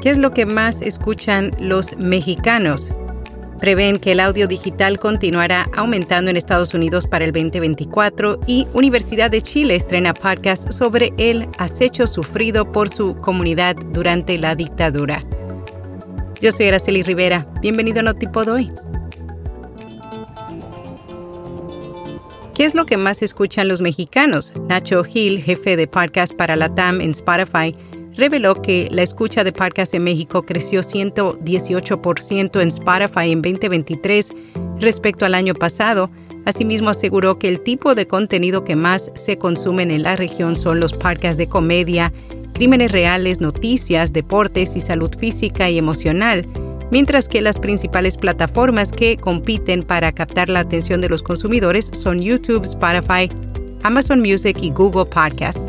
¿Qué es lo que más escuchan los mexicanos? Prevén que el audio digital continuará aumentando en Estados Unidos para el 2024 y Universidad de Chile estrena podcast sobre el acecho sufrido por su comunidad durante la dictadura. Yo soy Araceli Rivera. Bienvenido a Notipod hoy. ¿Qué es lo que más escuchan los mexicanos? Nacho Gil, jefe de podcast para la TAM en Spotify, reveló que la escucha de podcast en México creció 118% en Spotify en 2023 respecto al año pasado. Asimismo, aseguró que el tipo de contenido que más se consumen en la región son los podcasts de comedia, crímenes reales, noticias, deportes y salud física y emocional, mientras que las principales plataformas que compiten para captar la atención de los consumidores son YouTube, Spotify, Amazon Music y Google Podcasts.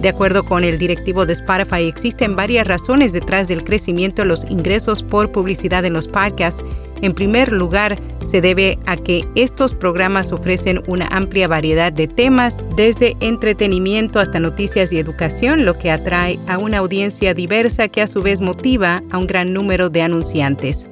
De acuerdo con el directivo de Spotify, existen varias razones detrás del crecimiento de los ingresos por publicidad en los podcasts. En primer lugar, se debe a que estos programas ofrecen una amplia variedad de temas, desde entretenimiento hasta noticias y educación, lo que atrae a una audiencia diversa que a su vez motiva a un gran número de anunciantes.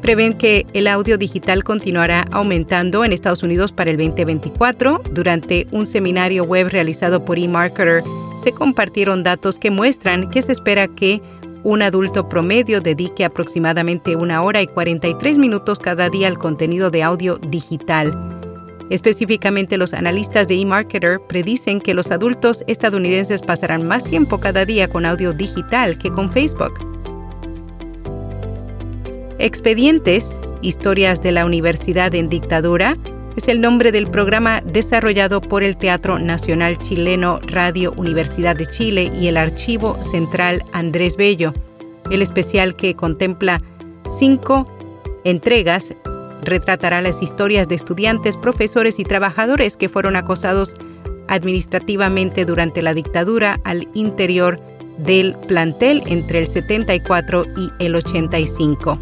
Prevén que el audio digital continuará aumentando en Estados Unidos para el 2024. Durante un seminario web realizado por eMarketer, se compartieron datos que muestran que se espera que un adulto promedio dedique aproximadamente una hora y 43 minutos cada día al contenido de audio digital. Específicamente, los analistas de eMarketer predicen que los adultos estadounidenses pasarán más tiempo cada día con audio digital que con Facebook. Expedientes, Historias de la Universidad en Dictadura, es el nombre del programa desarrollado por el Teatro Nacional Chileno Radio Universidad de Chile y el Archivo Central Andrés Bello. El especial que contempla cinco entregas retratará las historias de estudiantes, profesores y trabajadores que fueron acosados administrativamente durante la dictadura al interior del plantel entre el 74 y el 85.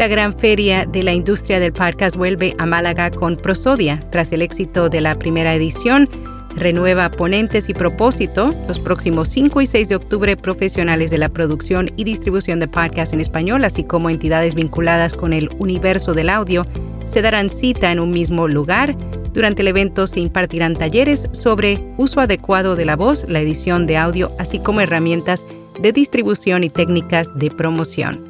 La gran feria de la industria del podcast vuelve a Málaga con Prosodia. Tras el éxito de la primera edición, renueva ponentes y propósito. Los próximos 5 y 6 de octubre, profesionales de la producción y distribución de podcasts en español, así como entidades vinculadas con el universo del audio, se darán cita en un mismo lugar. Durante el evento se impartirán talleres sobre uso adecuado de la voz, la edición de audio, así como herramientas de distribución y técnicas de promoción.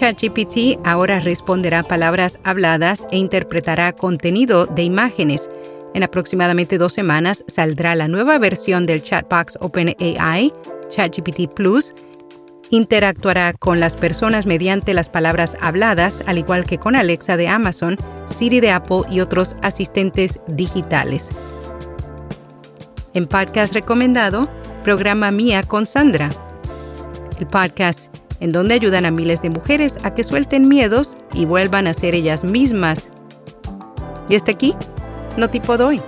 ChatGPT ahora responderá palabras habladas e interpretará contenido de imágenes. En aproximadamente dos semanas saldrá la nueva versión del chatbox OpenAI, ChatGPT Plus. Interactuará con las personas mediante las palabras habladas, al igual que con Alexa de Amazon, Siri de Apple y otros asistentes digitales. En podcast recomendado, programa Mía con Sandra. El podcast en donde ayudan a miles de mujeres a que suelten miedos y vuelvan a ser ellas mismas. Y hasta aquí, no tipo doy.